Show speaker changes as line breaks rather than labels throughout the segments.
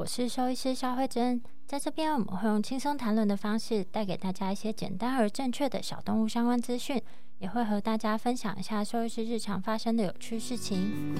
我是兽医师肖慧珍。在这边，我们会用轻松谈论的方式，带给大家一些简单而正确的小动物相关资讯，也会和大家分享一下兽医师日常发生的有趣事情。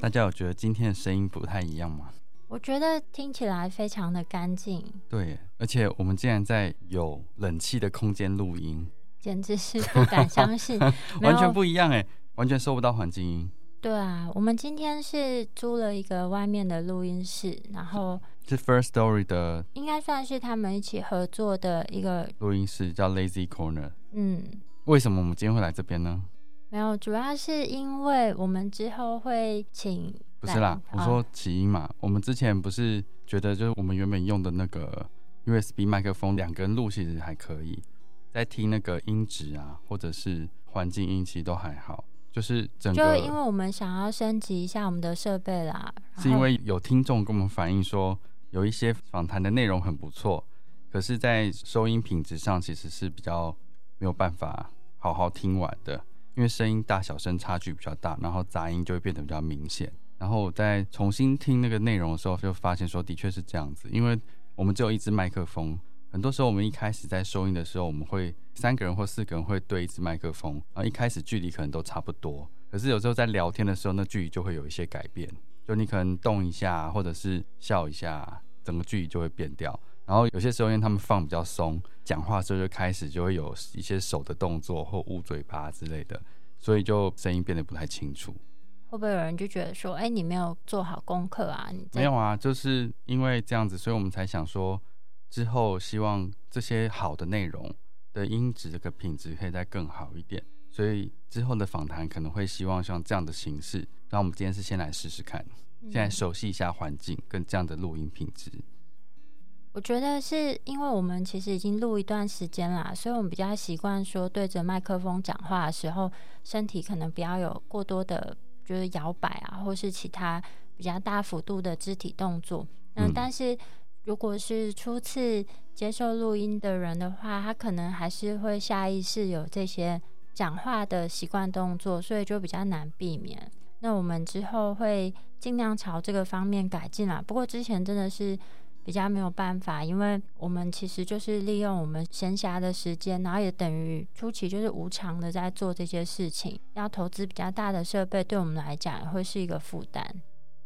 大家有觉得今天的声音不太一样吗？
我觉得听起来非常的干净。
对，而且我们竟然在有冷气的空间录音，
简直是不敢相信，
完全不一样哎，完全收不到环境音。
对啊，我们今天是租了一个外面的录音室，然后
是 First Story 的，
应该算是他们一起合作的一个
录音室，叫 Lazy Corner。
嗯，
为什么我们今天会来这边呢？
没有，主要是因为我们之后会请。
不是啦，我说起因嘛。我们之前不是觉得，就是我们原本用的那个 USB 麦克风，两个人录其实还可以，在听那个音质啊，或者是环境音，其实都还好。就是整个，
就因为我们想要升级一下我们的设备啦。
是因为有听众跟我们反映说，有一些访谈的内容很不错，可是，在收音品质上其实是比较没有办法好好听完的，因为声音大小声差距比较大，然后杂音就会变得比较明显。然后我在重新听那个内容的时候，就发现说的确是这样子，因为我们只有一支麦克风，很多时候我们一开始在收音的时候，我们会三个人或四个人会对一支麦克风，然后一开始距离可能都差不多，可是有时候在聊天的时候，那距离就会有一些改变，就你可能动一下或者是笑一下，整个距离就会变掉。然后有些时候因为他们放比较松，讲话时候就开始就会有一些手的动作或捂嘴巴之类的，所以就声音变得不太清楚。
会不会有人就觉得说，哎，你没有做好功课啊？你
没有啊，就是因为这样子，所以我们才想说，之后希望这些好的内容的音质这个品质可以再更好一点。所以之后的访谈可能会希望像这样的形式。那我们今天是先来试试看，现在熟悉一下环境跟这样的录音品质。
我觉得是因为我们其实已经录一段时间啦，所以我们比较习惯说对着麦克风讲话的时候，身体可能不要有过多的。就是摇摆啊，或是其他比较大幅度的肢体动作。那但是如果是初次接受录音的人的话，他可能还是会下意识有这些讲话的习惯动作，所以就比较难避免。那我们之后会尽量朝这个方面改进啦。不过之前真的是。比较没有办法，因为我们其实就是利用我们闲暇的时间，然后也等于初期就是无偿的在做这些事情。要投资比较大的设备，对我们来讲会是一个负担。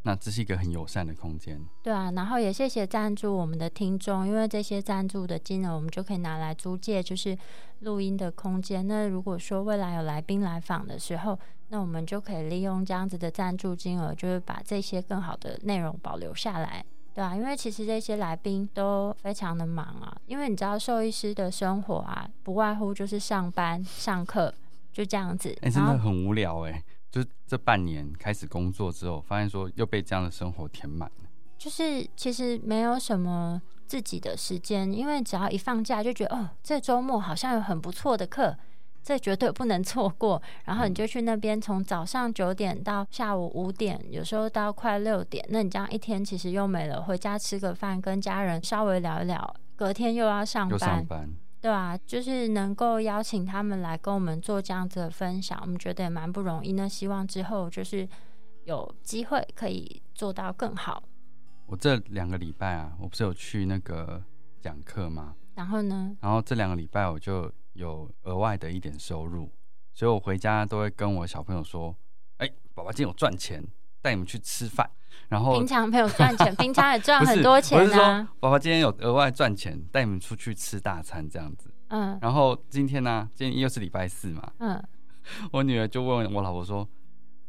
那这是一个很友善的空间。
对啊，然后也谢谢赞助我们的听众，因为这些赞助的金额，我们就可以拿来租借，就是录音的空间。那如果说未来有来宾来访的时候，那我们就可以利用这样子的赞助金额，就是把这些更好的内容保留下来。对啊，因为其实这些来宾都非常的忙啊，因为你知道兽医师的生活啊，不外乎就是上班、上课，就这样子。
哎，真的很无聊哎，就是这半年开始工作之后，发现说又被这样的生活填满了。
就是其实没有什么自己的时间，因为只要一放假就觉得哦，这周末好像有很不错的课。这绝对不能错过，然后你就去那边，从早上九点到下午五点，有时候到快六点，那你这样一天其实又没了。回家吃个饭，跟家人稍微聊一聊，隔天又要上班，对啊，就是能够邀请他们来跟我们做这样子的分享，我们觉得也蛮不容易。那希望之后就是有机会可以做到更好。
我这两个礼拜啊，我不是有去那个讲课吗？
然后呢？
然后这两个礼拜我就。有额外的一点收入，所以我回家都会跟我小朋友说：“哎，爸爸今天有赚钱。”带你们去吃饭，然后
平常没有赚钱，平常也赚很多钱
我是说
啊。
爸爸今天有额外赚钱，带你们出去吃大餐这样子。
嗯
然后今天呢、今天又是礼拜四嘛，
嗯，
我女儿就问我老婆说：“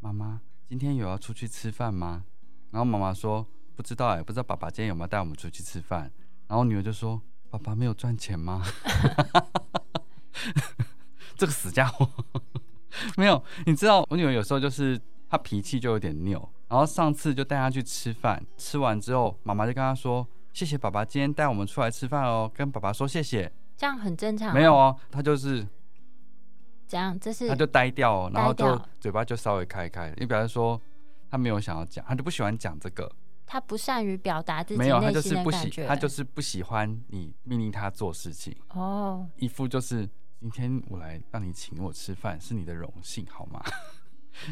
妈妈，今天有要出去吃饭吗？”然后妈妈说：“不知道哎、不知道爸爸今天有没有带我们出去吃饭。”然后女儿就说：“爸爸没有赚钱吗？” 这个死家伙没有，你知道我女儿有时候就是她脾气就有点拗，然后上次就带他去吃饭，吃完之后妈妈就跟他说：“谢谢爸爸今天带我们出来吃饭哦，跟爸爸说谢谢。
这样很正常、啊
没有，哦，他就是
这样？这是
他就呆掉、哦，然后就嘴巴就稍微开开，你表示说他没有想要讲，他就不喜欢讲这个，
他不善于表达自己
没有，他
内
就是不喜。他就是不喜欢你命令他做事情，
哦，
一副就是今天我来让你请我吃饭是你的荣幸好吗？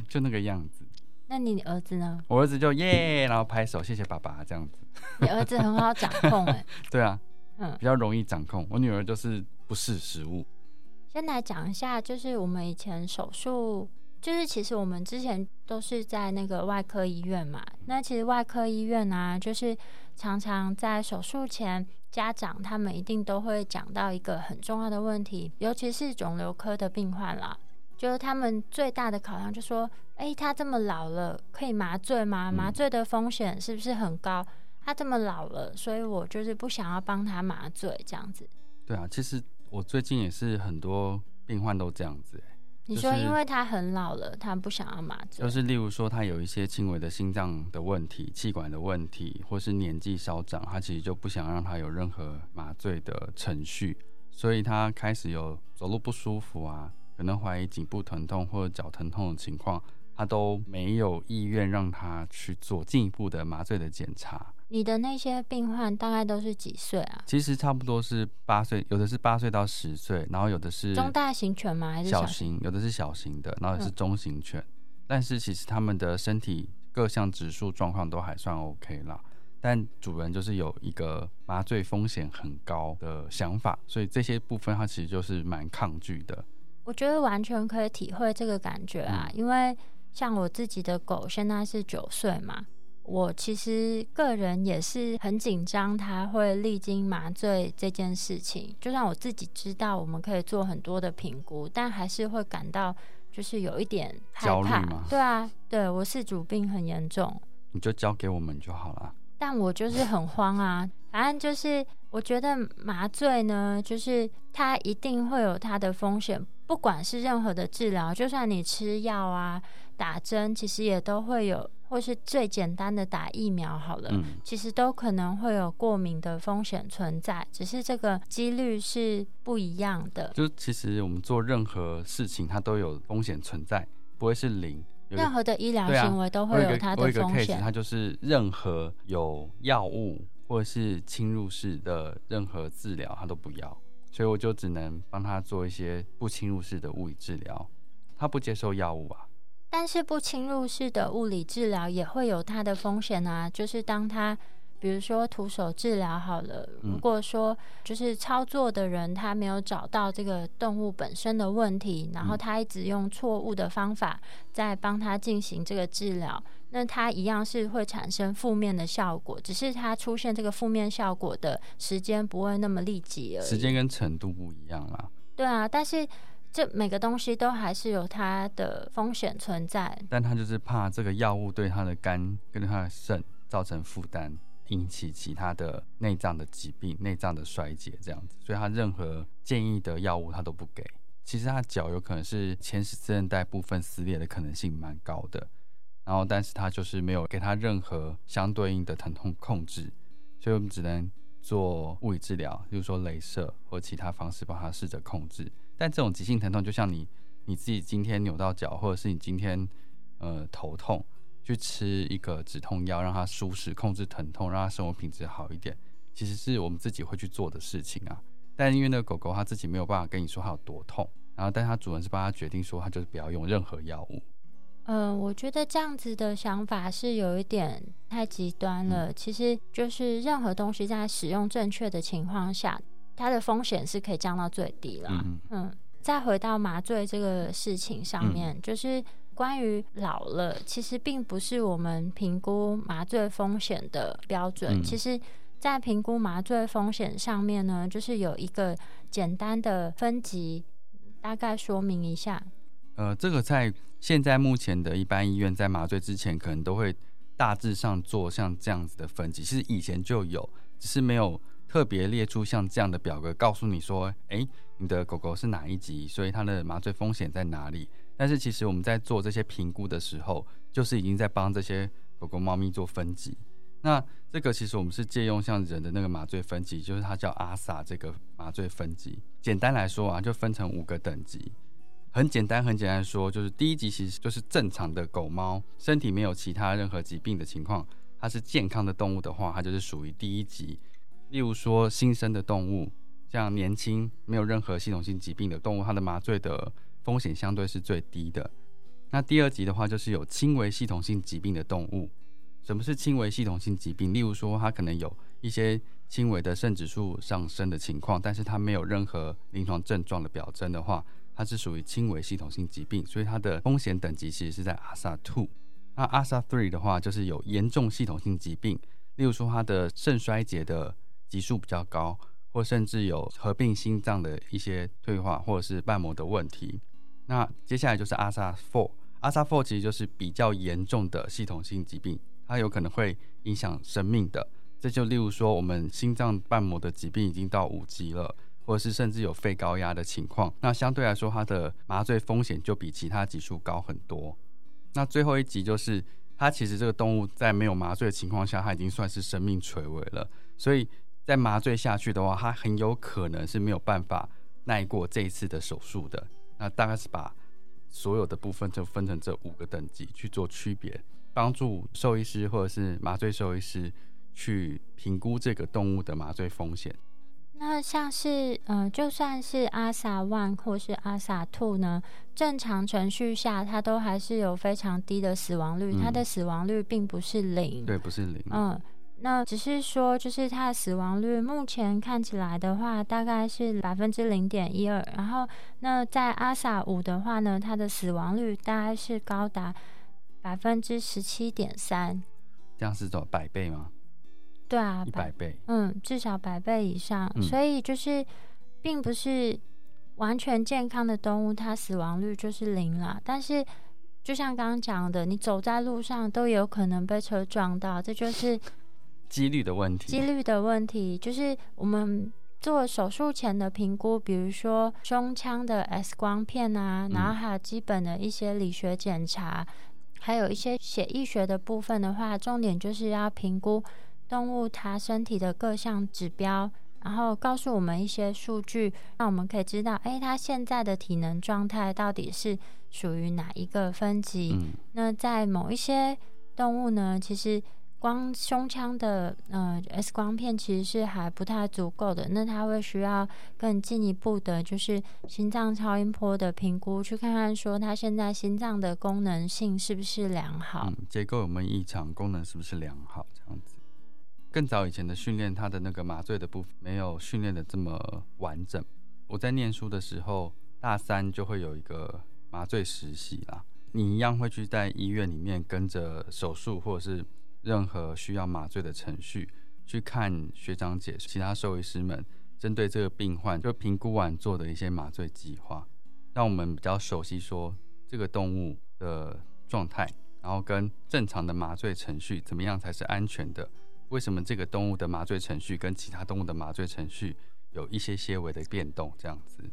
就那个样子，
那你儿子呢？
我儿子就耶，然后拍手谢谢爸爸这样子，
你儿子很好掌控哎、
对啊，
嗯，
比较容易掌控。我女儿就是不是食物，
先来讲一下，就是我们以前手术，就是其实我们之前都是在那个外科医院嘛。那其实外科医院啊，就是常常在手术前，家长他们一定都会讲到一个很重要的问题，尤其是肿瘤科的病患啦，就是他们最大的考量就说，诶，他这么老了，可以麻醉吗？
嗯
麻醉的风险是不是很高？他这么老了，所以我就是不想要帮他麻醉这样子。
对啊，其实我最近也是很多病患都这样子、欸
你说，因为他很老了，他不想要麻醉，
就是例如说，他有一些轻微的心脏的问题、气管的问题，或是年纪稍长，他其实就不想让他有任何麻醉的程序，所以他开始有走路不舒服啊，可能怀疑颈部疼痛或者脚疼痛的情况，他都没有意愿让他去做进一步的麻醉的检查。
你的那些病患大概都是几岁啊？
其实差不多是八岁，有的是八岁到十岁，然后有的是
中大型犬吗？还是
小
型？
有的是小型的，然后也是
嗯
中型犬，但是其实他们的身体各项指数状况都还算 OK 啦。但主人就是有一个麻醉风险很高的想法，所以这些部分他其实就是蛮抗拒的。
我觉得完全可以体会这个感觉啊，
嗯
因为像我自己的狗现在是九岁嘛，我其实个人也是很紧张，它会历经麻醉这件事情。就算我自己知道我们可以做很多的评估，但还是会感到就是有一点害怕
焦虑吗。
对啊，对我是主病很严重，
你就交给我们就好了。
但我就是很慌啊。反正就是，我觉得麻醉呢，就是它一定会有它的风险，不管是任何的治疗，就算你吃药啊、打针，其实也都会有，或是最简单的打疫苗好了。
嗯，
其实都可能会有过敏的风险存在，只是这个几率是不一样的。
就其实我们做任何事情，它都有风险存在，不会是零。
任何的医疗行为都会有它的风险。
它就是任何有药物或者是侵入式的任何治疗，它都不要，所以我就只能帮他做一些不侵入式的物理治疗。他不接受药物啊，
但是不侵入式的物理治疗也会有它的风险啊，就是当他比如说徒手治疗好了，
嗯。
如果说就是操作的人他没有找到这个动物本身的问题，然后
嗯。
他一直用错误的方法在帮他进行这个治疗，那它一样是会产生负面的效果，只是它出现这个负面效果的时间不会那么立即而已。
时间跟程度不一样啦。
对啊，但是这每个东西都还是有它的风险存在。
但他就是怕这个药物对他的肝跟他的肾造成负担，引起其他的内脏的疾病、内脏的衰竭这样子，所以他任何建议的药物他都不给。其实他脚有可能是前十字韧带部分撕裂的可能性蛮高的，然后但是他就是没有给他任何相对应的疼痛控制，所以我们只能做物理治疗，比如说镭射或其他方式帮他试着控制。但这种急性疼痛，就像你你自己今天扭到脚，或者是你今天呃头痛，去吃一个止痛药，让它舒适控制疼痛，让它生活品质好一点，其实是我们自己会去做的事情啊。但因为那个狗狗它自己没有办法跟你说它有多痛，然后但它主人是帮它决定说，它就是不要用任何药物。
嗯，我觉得这样子的想法是有一点太极端了。其实就是任何东西在使用正确的情况下，它的风险是可以降到最低啦。
嗯
嗯，再回到麻醉这个事情上面，就是关于老了，其实并不是我们评估麻醉风险的标准。
嗯
其实，在评估麻醉风险上面呢，就是有一个简单的分级，大概说明一下。
呃，这个在现在目前的一般医院在麻醉之前，可能都会大致上做像这样子的分级。其实以前就有，只是没有特别列出像这样的表格，告诉你说，诶，你的狗狗是哪一级，所以它的麻醉风险在哪里。但是其实我们在做这些评估的时候，就是已经在帮这些狗狗、猫咪做分级。那这个其实我们是借用像人的那个麻醉分级，就是它叫阿萨这个麻醉分级。简单来说啊，就分成五个等级。很简单，很简单说，就是第一级其实就是正常的狗猫，身体没有其他任何疾病的情况，它是健康的动物的话，它就是属于第一级。例如说新生的动物，像年轻没有任何系统性疾病的动物，它的麻醉的风险相对是最低的。那第二级的话，就是有轻微系统性疾病的动物。什么是轻微系统性疾病？例如说，它可能有一些轻微的肾指数上升的情况，但是它没有任何临床症状的表征的话，它是属于轻微系统性疾病，所以它的风险等级其实是在阿萨 two。那阿萨 three 的话，就是有严重系统性疾病，例如说它的肾衰竭的级数比较高，或甚至有合并心脏的一些退化或者是瓣膜的问题。那接下来就是阿萨 four，阿萨 four 其实就是比较严重的系统性疾病，它有可能会影响生命的。这就例如说，我们心脏瓣膜的疾病已经到五级了，或者是甚至有肺高压的情况，那相对来说，它的麻醉风险就比其他级数高很多。那最后一级就是，它其实这个动物在没有麻醉的情况下，它已经算是生命垂危了，所以在麻醉下去的话，它很有可能是没有办法耐过这一次的手术的。那大概是把所有的部分就分成这五个等级去做区别，帮助兽医师或者是麻醉兽医师去评估这个动物的麻醉风险。
那像是呃，就算是阿萨 One 或是阿萨 Two 呢，正常程序下，它都还是有非常低的死亡率，
嗯
它的死亡率并不是零。
对，不是零。
嗯，那只是说，就是它的死亡率目前看起来的话，大概是百分之零点一二。然后，那在阿萨五的话呢，它的死亡率大概是高达百分之十七点三。
这样是走百倍吗？
对啊，
一百倍。
嗯，至少百倍以上。
嗯
所以就是，并不是完全健康的动物，它死亡率就是零了。但是，就像刚刚讲的，你走在路上都有可能被车撞到，这就是
几率的问题。
几率的问题。就是我们做手术前的评估，比如说胸腔的 X 光片啊，然后还有基本的一些理学检查，还有一些血液学的部分的话，重点就是要评估动物它身体的各项指标。然后告诉我们一些数据，让我们可以知道，哎，它现在的体能状态到底是属于哪一个分级？
嗯，
那在某一些动物呢，其实光胸腔的呃 X 光片其实是还不太足够的，那它会需要更进一步的，就是心脏超音波的评估，去看看说它现在心脏的功能性是不是良好。
嗯，结构有没有异常，功能是不是良好，这样子。更早以前的训练，它的那个麻醉的部分没有训练的这么完整。我在念书的时候，大三就会有一个麻醉实习啦，你一样会去在医院里面跟着手术或者是任何需要麻醉的程序，去看学长姐、其他兽医师们针对这个病患就评估完做的一些麻醉计划，让我们比较熟悉说这个动物的状态，然后跟正常的麻醉程序怎么样才是安全的。为什么这个动物的麻醉程序跟其他动物的麻醉程序有一些些微的变动？这样子，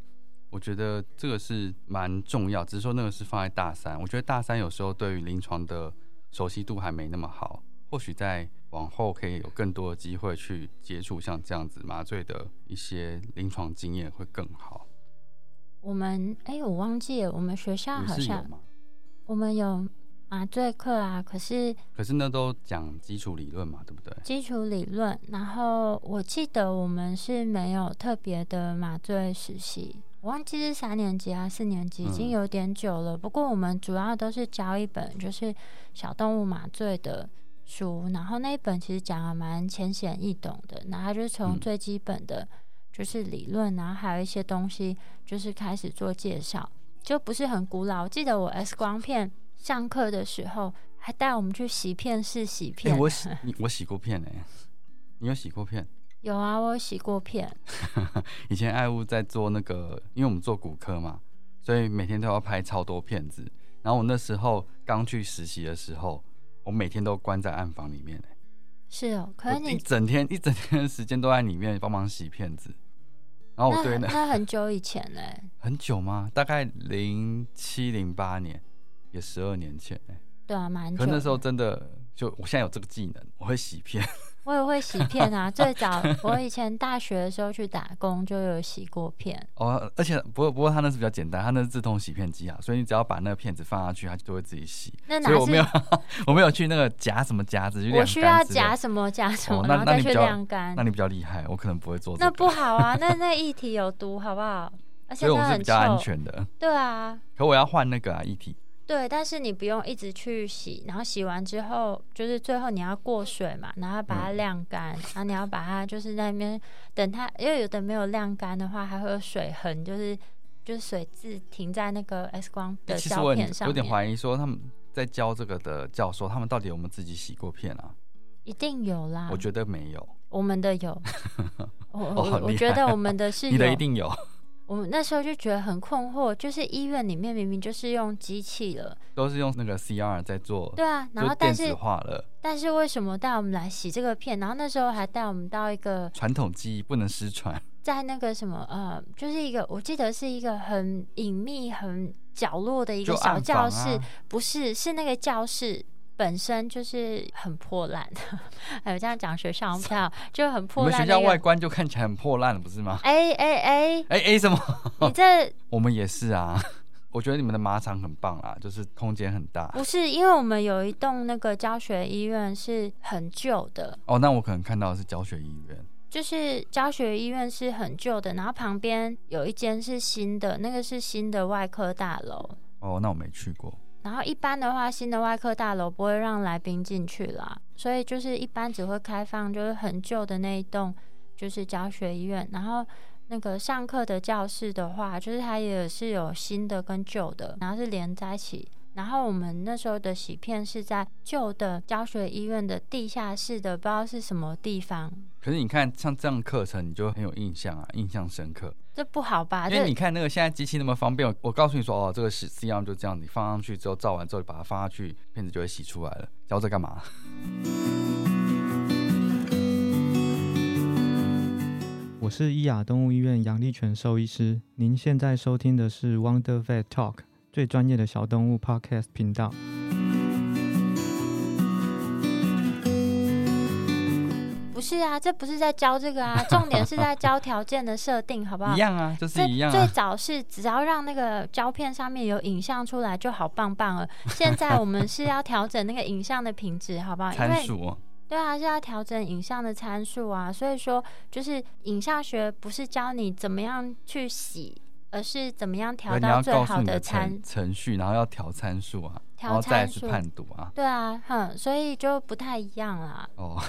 我觉得这个是蛮重要。只是说那个是放在大三，我觉得大三有时候对于临床的熟悉度还没那么好。或许在往后可以有更多的机会去接触像这样子麻醉的一些临床经验会更好。
我们哎，我忘记了，我们学校
你
好像
是有吗？
我们有麻醉课啊，可是
可是那都讲基础理论嘛，对不对？
基础理论，然后我记得我们是没有特别的麻醉实习，我忘记是三年级啊四年级，已经
嗯
有点久了。不过我们主要都是教一本就是小动物麻醉的书，然后那一本其实讲的蛮浅显易懂的，然后就是从
嗯
最基本的就是理论，然后还有一些东西就是开始做介绍，就不是很古老。我记得我 X 光片上课的时候还带我们去洗片室洗
哎、
片。
我洗我洗过片哎、你有洗过片？
有啊，我有洗过片。
以前爱物在做那个，因为我们做骨科嘛，所以每天都要拍超多片子。然后我那时候刚去实习的时候，我每天都关在暗房里面、欸，
是哦，可是
你一
你
整天 一整天的时间都在里面帮忙洗片子。然后我
那
对那
那很久以前嘞、
很久吗？大概零七零八年，也十二年前哎、
对啊，蛮。
可那时候真的就我现在有这个技能，我会洗片。
我也会洗片啊。最早 我以前大学的时候去打工就有洗过片。
哦，而且不过不过它那是比较简单，它那是自动洗片机啊，所以你只要把那个片子放下去，它就会自己洗。
那哪
所以我没有
是
我没有去那个夹什么夹子去晾
我需要夹什么夹什么，
哦
然后再去晾干
那。你比较厉害，我可能不会做这
那。不好啊，那 那液体有毒，好不好？而且
所以我是比较安。全的。
对啊，
可我要换那个啊液体，
对，但是你不用一直去洗，然后洗完之后，就是最后你要过水嘛，然后把它
嗯
晾干，然后你要把它就是在那边等它，因为有的没有晾干的话，还会有水痕，就是就是水渍停在那个 X 光的胶
其实我
片上面，
有点怀疑说他们在教这个的教授，他们到底有没有自己洗过片啊？
一定有啦。
我觉得没有，
我们的有，我觉得我们的是有，
你的一定有，
我们那时候就觉得很困惑，就是医院里面明明就是用机器了，
都是用那个 CR 在做，
对啊，然后
就电子
但是
化了。
但是为什么带我们来洗这个片？然后那时候还带我们到一个
传统技艺不能失传，
在那个什么呃，就是一个我记得是一个很隐秘、很角落的一个小教室，
啊。
不是是那个教室。本身就是很破烂，还有这样讲学校不太好，就很
你
破
们学校外。观就看起来很破烂了，不是吗？
哎哎哎，
哎哎，什么？
你这
我们也是啊。我觉得你们的马场很棒啦，就是空间很大。
不是因为我们有一栋那个教学医院是很旧的，
哦，那我可能看到的是教学医院。
就是教学医院是很旧的，然后旁边有一间是新的，那个是新的外科大楼。
哦，那我没去过。
然后一般的话，新的外科大楼不会让来宾进去啦，所以就是一般只会开放就是很旧的那一栋，就是教学医院。然后那个上课的教室的话，就是它也是有新的跟旧的，然后是连在一起。然后我们那时候的洗片是在旧的教学医院的地下室的，不知道是什么地方，
可是你看，像这样课程，你就很有印象啊，印象深刻。
这不好吧？这
因为你看那个现在机器那么方便，我我告诉你说，哦，这个是 C R 就这样，你放上去之后照完之后，把它放下去，片子就会洗出来了。教这干嘛？
我是伊雅动物医院杨立全兽医师，您现在收听的是 Wonder Vet Talk 最专业的小动物 Podcast 频道。
不是啊，这不是在教这个啊，重点是在教条件的设定，好不好
一？样啊，就是
最最
一样啊。
早是只要让那个胶片上面有影像出来就好棒棒了。现在我们是要调整那个影像的品质，好不好？因为
参数哦，
对啊，是要调整影像的参数啊。所以说，就是影像学不是教你怎么样去洗，而是怎么样调
你要
到最好
告诉你的
参
程程序，然后要调参数啊，然后
调
再去。判读啊。
对啊，哼，所以就不太一样啦。
哦，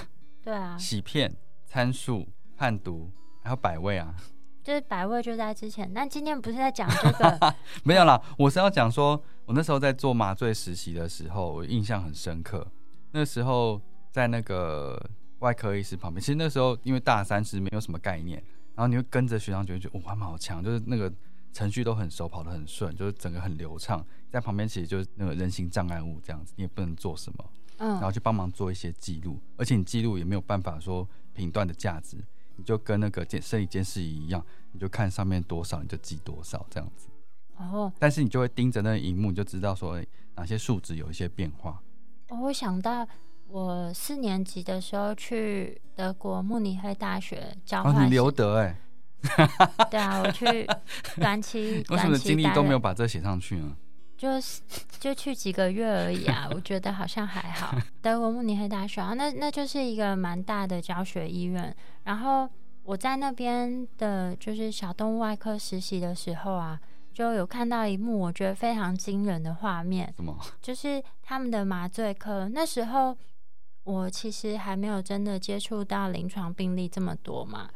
对啊，
洗片、参数、判读，还有百位啊。
就是百位就在之前，但今天不是在讲这个
没有啦，我是要讲说，我那时候在做麻醉实习的时候，我印象很深刻。那时候在那个外科医师旁边，其实那时候因为大三是没有什么概念，然后你会跟着学长觉得，哇，他们好强，就是那个程序都很熟，跑得很顺，就是整个很流畅。在旁边其实就是那个人形障碍物这样子，你也不能做什么，嗯然后
嗯，
去帮忙做一些记录，而且你记录也没有办法说评断的价值，你就跟那个监生理监视仪一样，你就看上面多少你就记多少这样子。
哦，
但是你就会盯着那个荧幕，你就知道说诶哪些数值有一些变化。
我会想到我四年级的时候去德国慕尼黑大学交
哦，
换
你留德哎，
对啊，我去短期
为什么经历都没有把这写上去呢？
就是就去几个月而已啊，我觉得好像还好。德国慕尼黑大学啊，那那就是一个蛮大的教学医院。然后我在那边的就是小动物外科实习的时候啊，就有看到一幕我觉得非常惊人的画面，
什么？
就是他们的麻醉科。那时候我其实还没有真的接触到临床病例这么多嘛。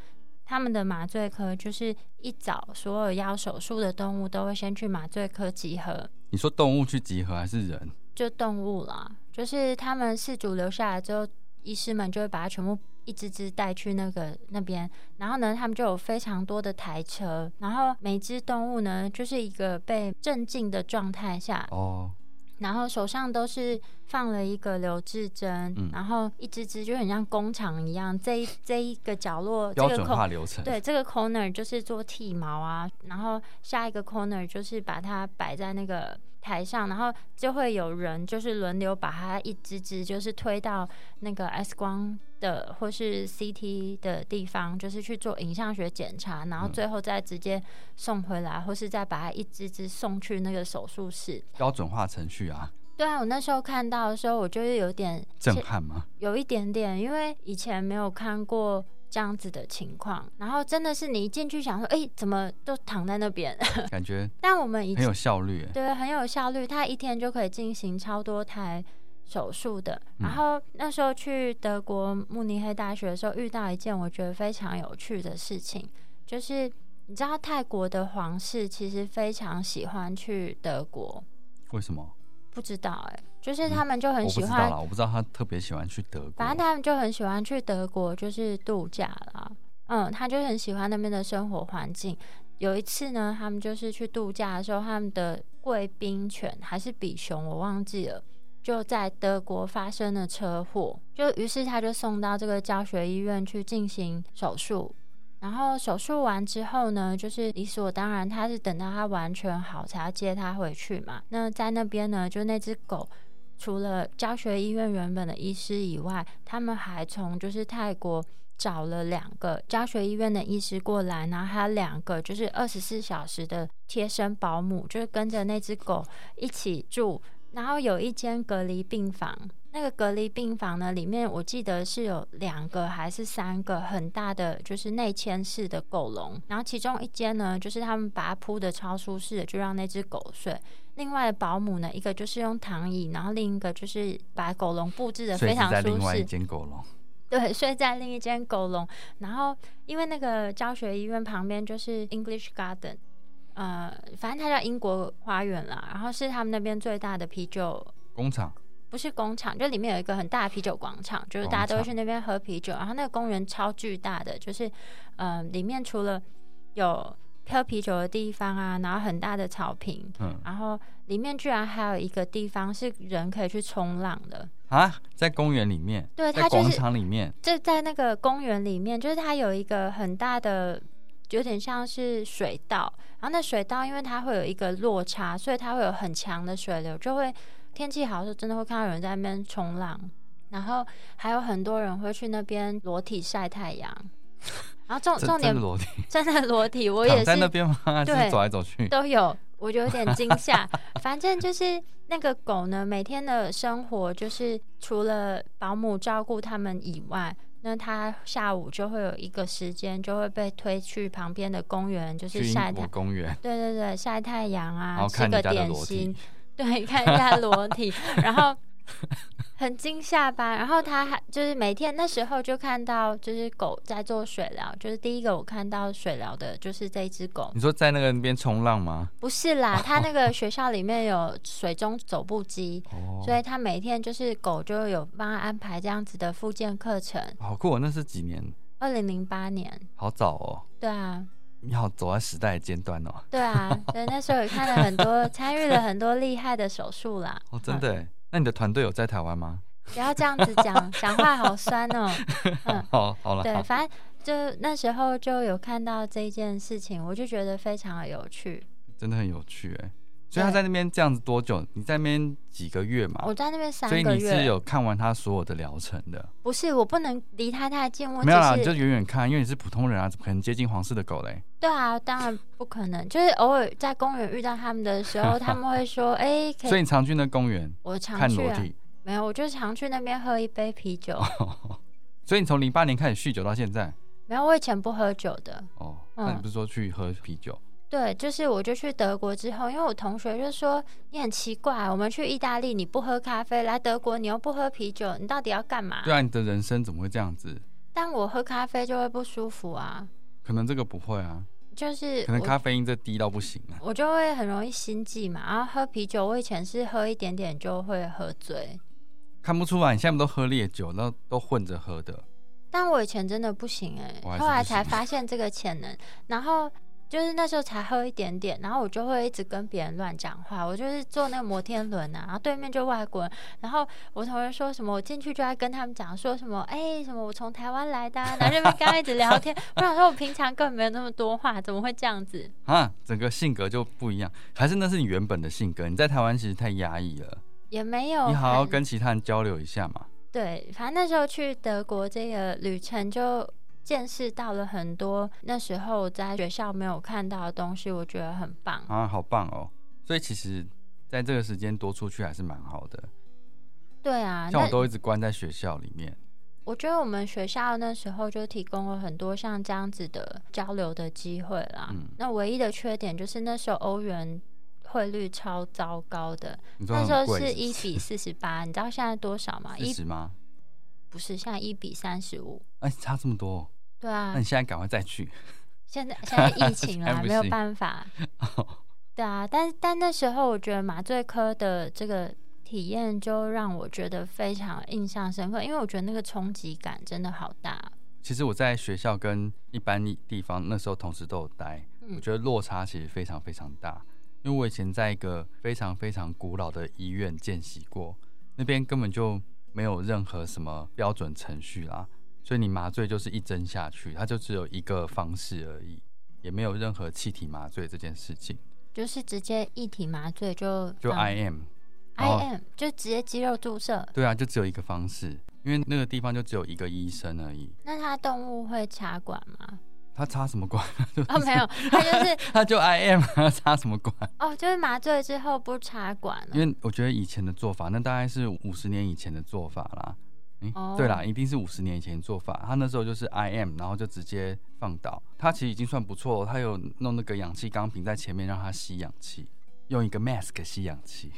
他们的麻醉科就是一早所有要手术的动物都会先去麻醉科集合，
你说动物去集合还是人？
就动物啦，就是他们饲主留下来之后，医师们就会把它全部一只只带去那个那边，然后呢，他们就有非常多的台车，然后每只动物呢，就是一个被镇静的状态下，
哦，
然后手上都是放了一个留置针，
嗯
然后一支支就很像工厂一样，这一这一个角落，这个
标准化流程。
对，这个 corner 就是做剃毛啊，然后下一个 corner 就是把它摆在那个台上，然后就会有人就是轮流把它一支支就是推到那个 X 光的或是 CT 的地方，就是去做影像学检查，然后
嗯
最后再直接送回来，或是再把它一只只送去那个手术室。
标准化程序啊，
对啊，我那时候看到的时候，我就是有点
震撼吗？
有一点点，因为以前没有看过这样子的情况，然后真的是你一进去想说，哎、怎么都躺在那边？
感觉
但我们以前
很有效率欸。
对很有效率，他一天就可以进行超多台手术的。
嗯
然后那时候去德国慕尼黑大学的时候，遇到一件我觉得非常有趣的事情，就是你知道泰国的皇室其实非常喜欢去德国，
为什么？
不知道哎、就是
嗯
他们就很喜欢
我不知道他特别喜欢去德国。
反正他们就很喜欢去德国，就是度假啦。嗯，他就很喜欢那边的生活环境。有一次呢，他们就是去度假的时候，他们的贵宾犬还是比熊，我忘记了，就在德国发生了车祸。就于是他就送到这个教学医院去进行手术。然后手术完之后呢，就是理所当然，他是等到他完全好才要接他回去嘛。那在那边呢，就那只狗除了教学医院原本的医师以外，他们还从就是泰国找了两个教学医院的医师过来，然后还有两个就是二十四小时的贴身保姆，就是跟着那只狗一起住。然后有一间隔离病房，那个隔离病房呢，里面我记得是有两个还是三个很大的，就是内嵌式的狗笼。然后其中一间呢，就是他们把它铺的超舒适的，就让那只狗睡。另外的保姆呢，一个就是用躺椅，然后另一个就是把狗笼布置的非常舒
在另外一
适。
间狗笼。
对，睡在另一间狗笼。然后因为那个教学医院旁边就是 English Garden，呃，反正它叫英国花园啦。然后是他们那边最大的啤酒
工厂
不是工厂，就里面有一个很大的啤酒广场，就是大家都会去那边喝啤酒。然后那个公园超巨大的，就是嗯、呃里面除了有喝啤酒的地方啊，然后很大的草坪，
嗯
然后里面居然还有一个地方是人可以去冲浪的。
啊，在公园里面，
对，它就是
场里面，
就在那个公园里面，就是它有一个很大的，有点像是水道。然后那水道因为它会有一个落差，所以它会有很强的水流，就会天气好的时候真的会看到有人在那边冲浪。然后还有很多人会去那边裸体晒太阳。然后重
真
重点
真的裸体，
真的裸体，我也
是在那
是
边吗？还是
对
走来走去？
都有，我就有点惊吓。反正就是那个狗呢，每天的生活就是除了保姆照顾它们以外，那他下午就会有一个时间，就会被推去旁边的公园，就是晒太。
公园，
对对对，晒太阳啊，吃个点心，，对，看一下裸体，然后 很惊吓吧。然后他还就是每天那时候就看到，就是狗在做水疗，就是第一个我看到水疗的就是这一只狗，
你说在那个那边冲浪吗？
不是啦，他那个学校里面有水中走步机，
哦，
所以他每天就是狗就有帮他安排这样子的复健课程。
好酷哦！那是几年？
二零零八年，
好早哦，
对啊，
你好走在时代的尖端哦。
对啊，对，那时候也看了很多，参与了很多厉害的手术啦。
哦，真的？那你的团队有在台湾吗？
不要这样子讲，讲话好酸哦。嗯，
好，好了，
对，反正就那时候就有看到这一件事情，我就觉得非常的有趣。
真的很有趣哎。所以他在那边这样子多久？你在那边几个月嘛？
我在那边三个月
所以你是，有看完他所有的疗程的？
不是我不能离他太近，
没有啦，你就远远看，因为你是普通人啊，怎么可能接近皇室的狗嘞？
对啊，当然不可能。就是偶尔在公园遇到他们的时候，他们会说：“哎、可以。
所以你常去那公园
我常去啊，
看裸体，
没有，我就常去那边喝一杯啤酒。
所以你从零八年开始酗酒到现在
没有，我以前不喝酒的。
哦。
嗯
那你不是说去喝啤酒？
对，就是我就去德国之后，因为我同学就说你很奇怪，我们去意大利你不喝咖啡，来德国你又不喝啤酒，你到底要干嘛？
对啊，你的人生怎么会这样子？
但我喝咖啡就会不舒服啊。
可能这个不会啊。
就是
可能咖啡因这低到不行啊。
我就会很容易心悸嘛，然后喝啤酒，我以前是喝一点点就会喝醉，
看不出来，你现在不都喝烈酒，然后都混着喝的。
但我以前真的不行哎、后来才发现这个潜能，然后就是那时候才喝一点点，然后我就会一直跟别人乱讲话，我就是坐那个摩天轮啊，然后对面就外国人，然后我同学说什么，我进去就在跟他们讲说什么，哎、什么我从台湾来的、啊，然后这边刚刚一直聊天，我想说我平常根本没有那么多话，怎么会这样子？
啊，整个性格就不一样，还是那是你原本的性格？你在台湾其实太压抑了，
也没有，
你好好跟其他人交流一下嘛。
对，反正那时候去德国这个旅程就见识到了很多那时候在学校没有看到的东西，我觉得很棒。
啊，好棒哦！所以其实在这个时间多出去还是蛮好的。
对啊，那
像我都一直关在学校里面，
我觉得我们学校那时候就提供了很多像这样子的交流的机会啦。
嗯
那唯一的缺点就是那时候欧元汇率超糟糕的，那时候是一比四十八，你知道现在多少吗？一
四十吗？
不是，现在一比三十五。
哎，差这么多，
对啊
那你，现在赶快再去。
现在现在疫情 啦，没有办法。对啊，但但那时候我觉得麻醉科的这个体验就让我觉得非常印象深刻，因为我觉得那个冲击感真的好大。
其实我在学校跟一般地方那时候同时都有待，
嗯
我觉得落差其实非常非常大。因为我以前在一个非常非常古老的医院见习过，那边根本就没有任何什么标准程序啦，所以你麻醉就是一针下去，它就只有一个方式而已，也没有任何气体麻醉这件事情，
就是直接一体麻醉就
就 I M，I
M 就直接肌肉注射。
对啊，就只有一个方式，因为那个地方就只有一个医生而已，
那他动物会插管吗？
他插什么管？
哦，没有，它就是
他就 IM，他插什么管？
哦，就是麻醉之后不插管了。
因为我觉得以前的做法，那大概是五十年以前的做法啦。诶
哦
对啦，一定是五十年以前做法。他那时候就是 IM，然后就直接放倒。他其实已经算不错了，他有弄那个氧气钢瓶在前面让他吸氧气，用一个 mask 吸氧气，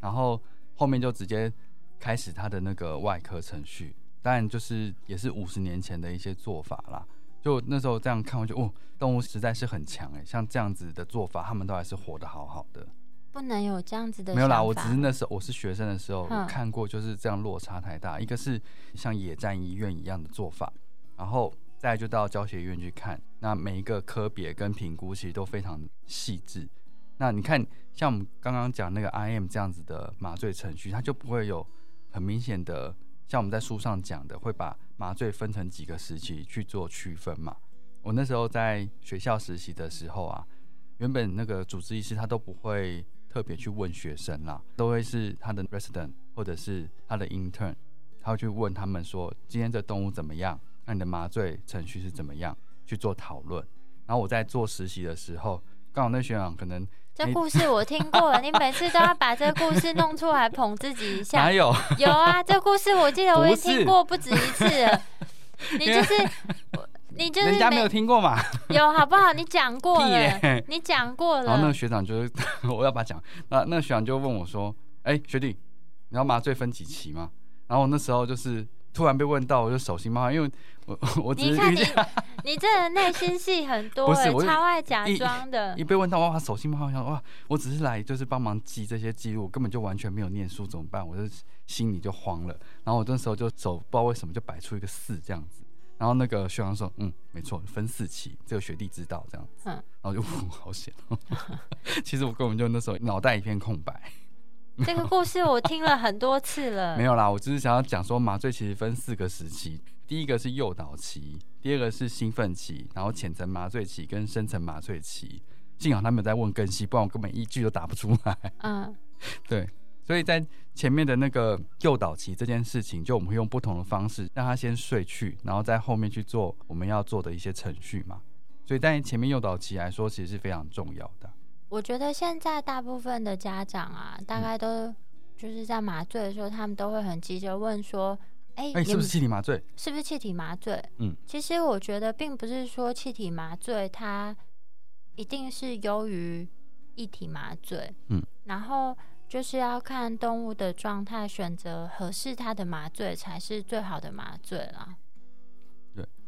然后后面就直接开始他的那个外科程序。当然就是也是五十年前的一些做法啦。就那时候这样看，我就哦，动物实在是很强诶，像这样子的做法，他们都还是活得好好的。
不能有这样子的
没有啦，我只是那时候我是学生的时候，看过就是这样落差太大。一个是像野战医院一样的做法，然后再就到教学医院去看，那每一个科别跟评估其实都非常细致。那你看，像我们刚刚讲那个 IM 这样子的麻醉程序，它就不会有很明显的，像我们在书上讲的，会把麻醉分成几个时期去做区分嘛。我那时候在学校实习的时候啊，原本那个主治医师他都不会特别去问学生啦，都会是他的 resident 或者是他的 intern，他会去问他们说今天这动物怎么样，那你的麻醉程序是怎么样去做讨论。然后我在做实习的时候，刚好那学长可能你
这故事我听过了，你每次都要把这个故事弄出来捧自己一下
哪。有？
有啊，这故事我记得我也听过不止一次了。你就是我 你就是
人家没有听过嘛？
有好不好？你讲过
屁
了，你讲过了
然后那个。学长就是我要把他讲，那那个学长就问我说：“哎、学弟，你要麻醉分几期吗？”然后我那时候就是突然被问到，我就手心冒汗，因为我我只是
你看你，你这人内心戏很多哎，
不是我
超爱假装的
一。被问到哇，手心冒汗，想哇，我只是来就是帮忙记这些记录，根本就完全没有念书，怎么办？我就心里就慌了。然后我那时候就手不知道为什么就摆出一个四这样子。然后那个学长说：“嗯，没错，分四期，这个学弟知道这样子。”
嗯
然后就呜，好险。其实我根本就那时候脑袋一片空白。
这个故事我听了很多次了。
没有啦，我只是想要讲说，麻醉其实分四个时期，第一个是诱导期，第二个是兴奋期，然后浅层麻醉期跟深层麻醉期。幸好他们在问更细，不然我根本一句都答不出来。
嗯，
对，所以在前面的那个诱导期这件事情，就我们会用不同的方式让他先睡去，然后在后面去做我们要做的一些程序嘛。所以在前面诱导期来说，其实是非常重要的。
我觉得现在大部分的家长啊，大概都就是在麻醉的时候，他们都会很急着问说：“哎、
哎、是不是气体麻醉？
是不是气体麻醉？”
嗯，
其实我觉得并不是说气体麻醉它一定是优于一体麻醉，
嗯，
然后就是要看动物的状态，选择合适它的麻醉才是最好的麻醉啦。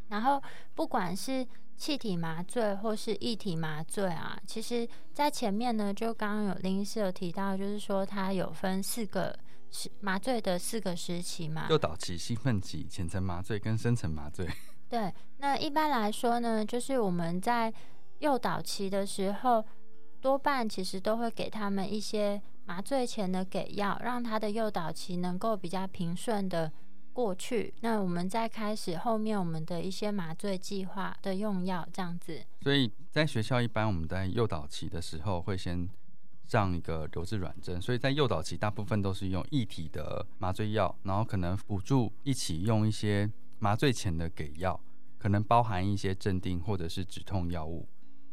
然后不管是气体麻醉或是液体麻醉啊，其实在前面呢，就刚刚有林医师有提到，就是说它有分四个时麻醉的四个时期嘛。
诱导期、兴奋期、浅层麻醉跟深层麻醉。
对，那一般来说呢，就是我们在诱导期的时候，多半其实都会给他们一些麻醉前的给药，让他的诱导期能够比较平顺的。过去，那我们再开始后面我们的一些麻醉计划的用药这样子。
所以在学校一般我们在诱导期的时候会先上一个留置软针，所以在诱导期大部分都是用一体的麻醉药，然后可能辅助一起用一些麻醉前的给药，可能包含一些镇定或者是止痛药物。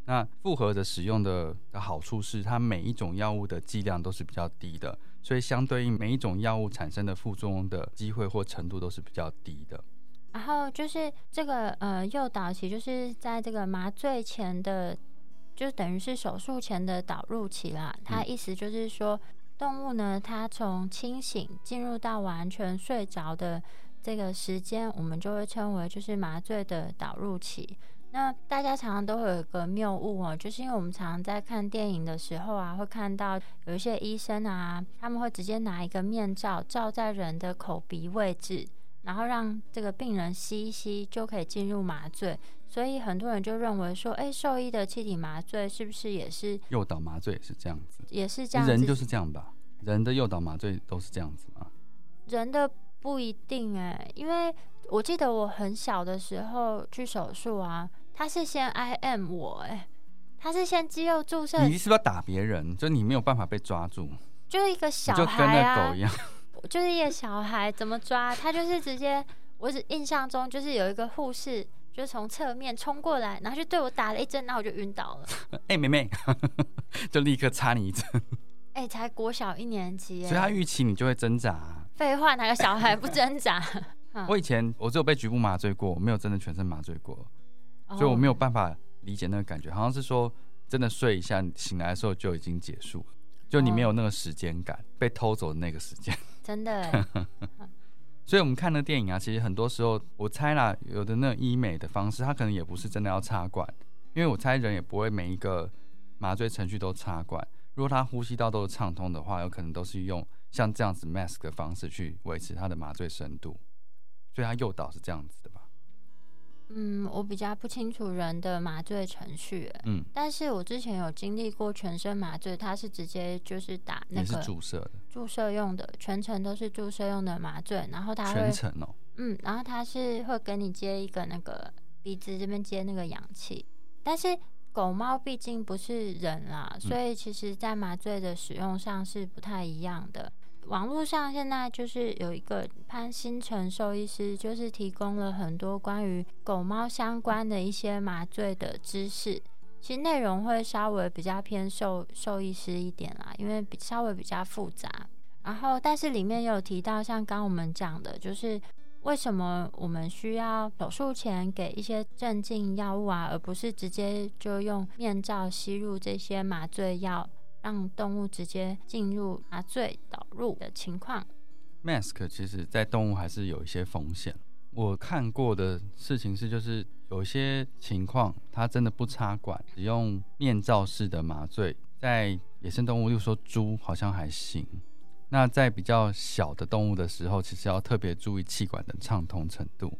那复合的使用的的好处是，它每一种药物的剂量都是比较低的，所以相对应每一种药物产生的副作用的机会或程度都是比较低的。
然后就是这个呃诱导期，就是在这个麻醉前的，就等于是手术前的导入期啦。它意思就是说，动物呢，它从清醒进入到完全睡着的这个时间，我们就会称为就是麻醉的导入期。那大家常常都会有一个谬误哦，就是因为我们常常在看电影的时候啊，会看到有一些医生啊，他们会直接拿一个面罩罩在人的口鼻位置，然后让这个病人吸一吸就可以进入麻醉。所以很多人就认为说，哎，兽医的气体麻醉是不是也是
诱导麻醉是这样子？
也是这样，
人就是这样吧？人的诱导麻醉都是这样子吗？
人的不一定哎，因为我记得我很小的时候去手术啊。他是先 I M 我哎，他是先肌肉注射。
你是不是要打别人？就你没有办法被抓住，
就是一个小孩啊，
就跟那狗一样，
就是一个小孩怎么抓？他就是直接，我只印象中就是有一个护士，就从侧面冲过来，然后就对我打了一针，然后我就晕倒了。
哎，妹妹，就立刻插你一针。
哎，才国小一年级，
所以他预期你就会挣扎。
废话，哪个小孩不挣扎？
我以前我只有被局部麻醉过，我没有真的全身麻醉过。所以我没有办法理解那个感觉，好像是说真的睡一下，醒来的时候就已经结束了，就你没有那个时间感，被偷走的那个时间。
真的。
所以我们看的电影啊，其实很多时候我猜啦，有的那医美的方式，他可能也不是真的要插管，因为我猜人也不会每一个麻醉程序都插管。如果他呼吸道都是畅通的话，有可能都是用像这样子 mask 的方式去维持他的麻醉深度。所以他诱导是这样子的吧？
嗯，我比较不清楚人的麻醉程序，嗯，但是我之前有经历过全身麻醉，它是直接就是打那个
注射的，
注射用的，全程都是注射用的麻醉，然后它
全程哦，
嗯，然后它是会给你接一个那个鼻子这边接那个氧气，但是狗猫毕竟不是人啦，所以其实在麻醉的使用上是不太一样的。网络上现在就是有一个潘新成兽医师，就是提供了很多关于狗猫相关的一些麻醉的知识。其实内容会稍微比较偏兽兽医师一点啦，因为比稍微比较复杂。然后，但是里面有提到，像刚我们讲的，就是为什么我们需要手术前给一些镇静药物啊，而不是直接就用面罩吸入这些麻醉药。让动物直接进入麻醉导入的情况
，mask 其实在动物还是有一些风险。我看过的事情是，就是有些情况它真的不插管，只用面罩式的麻醉，在野生动物，例如说猪，好像还行。那在比较小的动物的时候，其实要特别注意气管的畅通程度。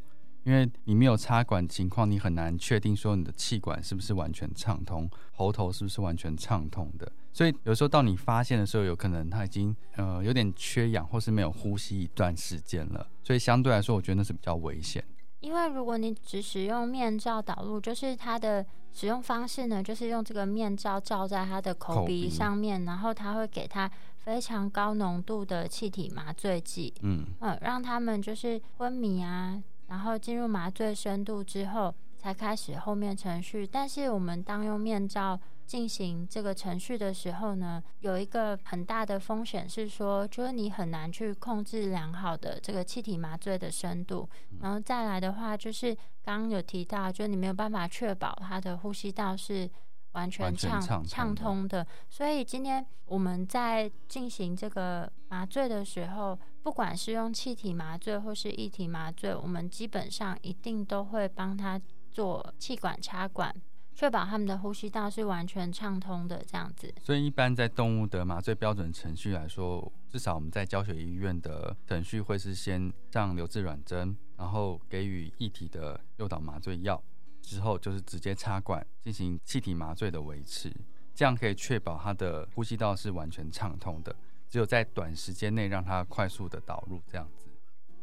因为你没有插管情况，你很难确定说你的气管是不是完全畅通，喉头是不是完全畅通的。所以有时候到你发现的时候，有可能他已经呃有点缺氧，或是没有呼吸一段时间了。所以相对来说，我觉得那是比较危险。
因为如果你只使用面罩导入，就是它的使用方式呢，就是用这个面罩罩在他的口鼻上面，然后他会给他非常高浓度的气体麻醉剂，嗯嗯，让他们就是昏迷啊。然后进入麻醉深度之后，才开始后面程序。但是我们当用面罩进行这个程序的时候呢，有一个很大的风险是说，就是你很难去控制良好的这个气体麻醉的深度。然后再来的话，就是刚刚有提到，就你没有办法确保他的呼吸道是。完全畅畅通的，所以今天我们在进行这个麻醉的时候，不不管是用气体麻醉或是液体麻醉，我们基本上一定都会帮他做气管插管。确保他们的呼吸道是完全畅通的，这样子。
所以，一般在动物的麻醉标准程序来说，至少我们在教学医院的程序会是先上留置软针，然后给予液体的诱导麻醉药，之后就是直接插管进行气体麻醉的维持，这样可以确保他的呼吸道是完全畅通的。只有在短时间内让他快速的导入这样子，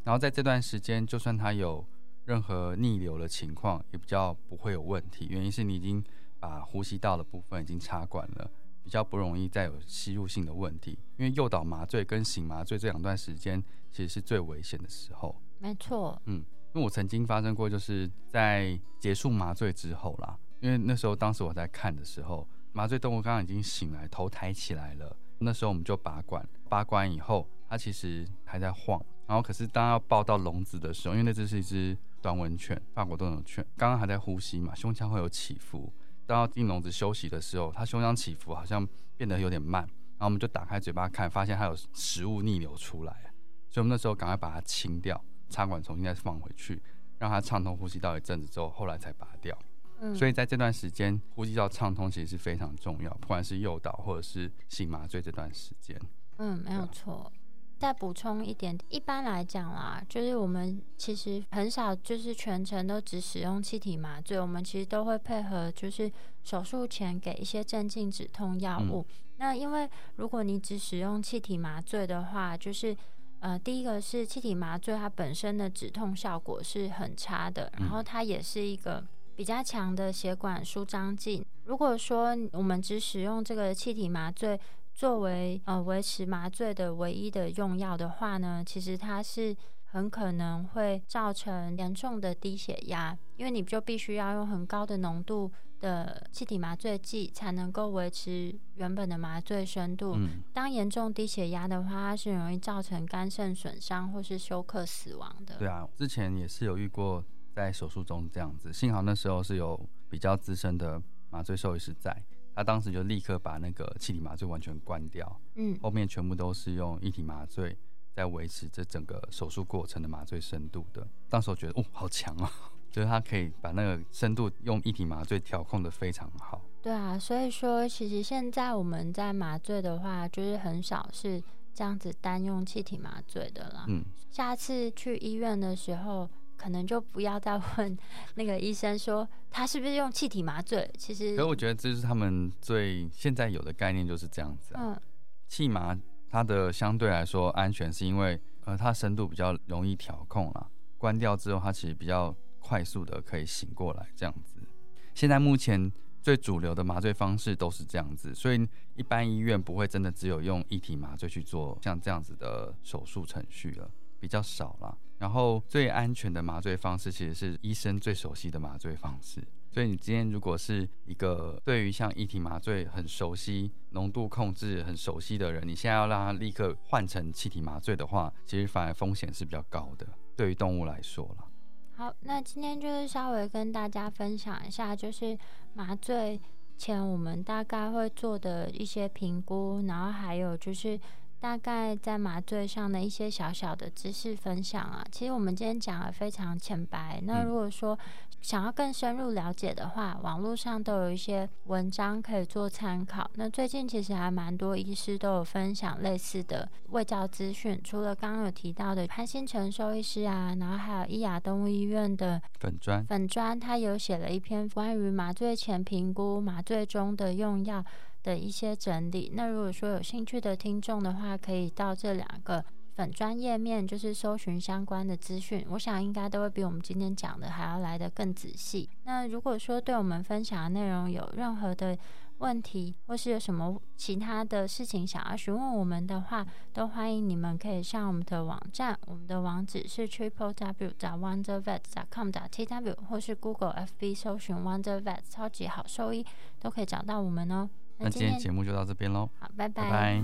然后在这段时间，就算他有。任何逆流的情况也比较不会有问题，原因是你已经把呼吸道的部分已经插管了，比较不容易再有吸入性的问题。因为诱导麻醉跟醒麻醉这两段时间其实是最危险的时候。
没错，
嗯，因为我曾经发生过，就是在结束麻醉之后啦，因为那时候当时我在看的时候，麻醉动物刚刚已经醒来，头抬起来了，那时候我们就拔管，拔管以后它其实还在晃，然后可是当要抱到笼子的时候，因为那只是一只。短吻犬，法国斗牛犬，刚刚还在呼吸嘛，胸腔会有起伏。当要进笼子休息的时候，它胸腔起伏好像变得有点慢，然后我们就打开嘴巴看，发现它有食物逆流出来，所以我们那时候赶快把它清掉，插管重新再放回去，让它畅通呼吸道一阵子之后，后来才拔掉。嗯，所以在这段时间，呼吸道畅通其实是非常重要，不管是诱导或者是醒麻醉这段时间。
嗯，没有错。再补充一点，一般来讲啦，就是我们其实很少就是全程都只使用气体麻醉，我们其实都会配合就是手术前给一些镇静止痛药物。那因为如果你只使用气体麻醉的话，就是呃，第一个是气体麻醉它本身的止痛效果是很差的，然后它也是一个比较强的血管舒张剂。如果说我们只使用这个气体麻醉，作为呃维持麻醉的唯一的用药的话呢，其实它是很可能会造成严重的低血压，因为你就必须要用很高的浓度的气体麻醉剂才能够维持原本的麻醉深度。当严重低血压的话，它是容易造成肝肾损伤或是休克死亡的。
对啊，之前也是有遇过在手术中这样子，幸好那时候是有比较资深的麻醉兽医师在。他当时就立刻把那个气体麻醉完全关掉，嗯，后面全部都是用一体麻醉在维持这整个手术过程的麻醉深度的。当时我觉得，哦，好强啊！就是它可以把那个深度用一体麻醉调控的非常好。
对啊，所以说其实现在我们在麻醉的话，就是很少是这样子单用气体麻醉的啦。嗯，下次去医院的时候。可能就不要再问那个医生说他是不是用气体麻醉。其实，
可我觉得这是他们最现在有的概念就是这样子。嗯，气麻它的相对来说安全，是因为呃它深度比较容易调控了。关掉之后，它其实比较快速的可以醒过来这样子。现在目前最主流的麻醉方式都是这样子，所以一般医院不会真的只有用一体麻醉去做像这样子的手术程序了，比较少了。然后最安全的麻醉方式其实是医生最熟悉的麻醉方式。所以你今天如果是一个对于像一体麻醉很熟悉、浓度控制很熟悉的人，你现在要让他立刻换成气体麻醉的话，其实反而风险是比较高的。对于动物来说了。
好，那今天就是稍微跟大家分享一下，就是麻醉前我们大概会做的一些评估，然后还有就是。大概在麻醉上的一些小小的知识分享啊，其实我们今天讲的非常浅白。那如果说想要更深入了解的话，网络上都有一些文章可以做参考。那最近其实还蛮多医师都有分享类似的卫教资讯，除了刚刚有提到的潘新成兽医师啊，然后还有伊雅动物医院的
粉砖
粉砖，他有写了一篇关于麻醉前评估、麻醉中的用药。的一些整理。那如果说有兴趣的听众的话，可以到这两个粉专页面，就是搜寻相关的资讯。我想应该都会比我们今天讲的还要来得更仔细。那如果说对我们分享的内容有任何的问题，或是有什么其他的事情想要询问我们的话，都欢迎你们可以上我们的网站。我们的网址是 triple w. 找 wondervet. com. 找 t w 或是 Google F B 搜寻 wondervet 超级好兽医，都可以找到我们哦。
那今天节目就到这边喽，
好，拜
拜。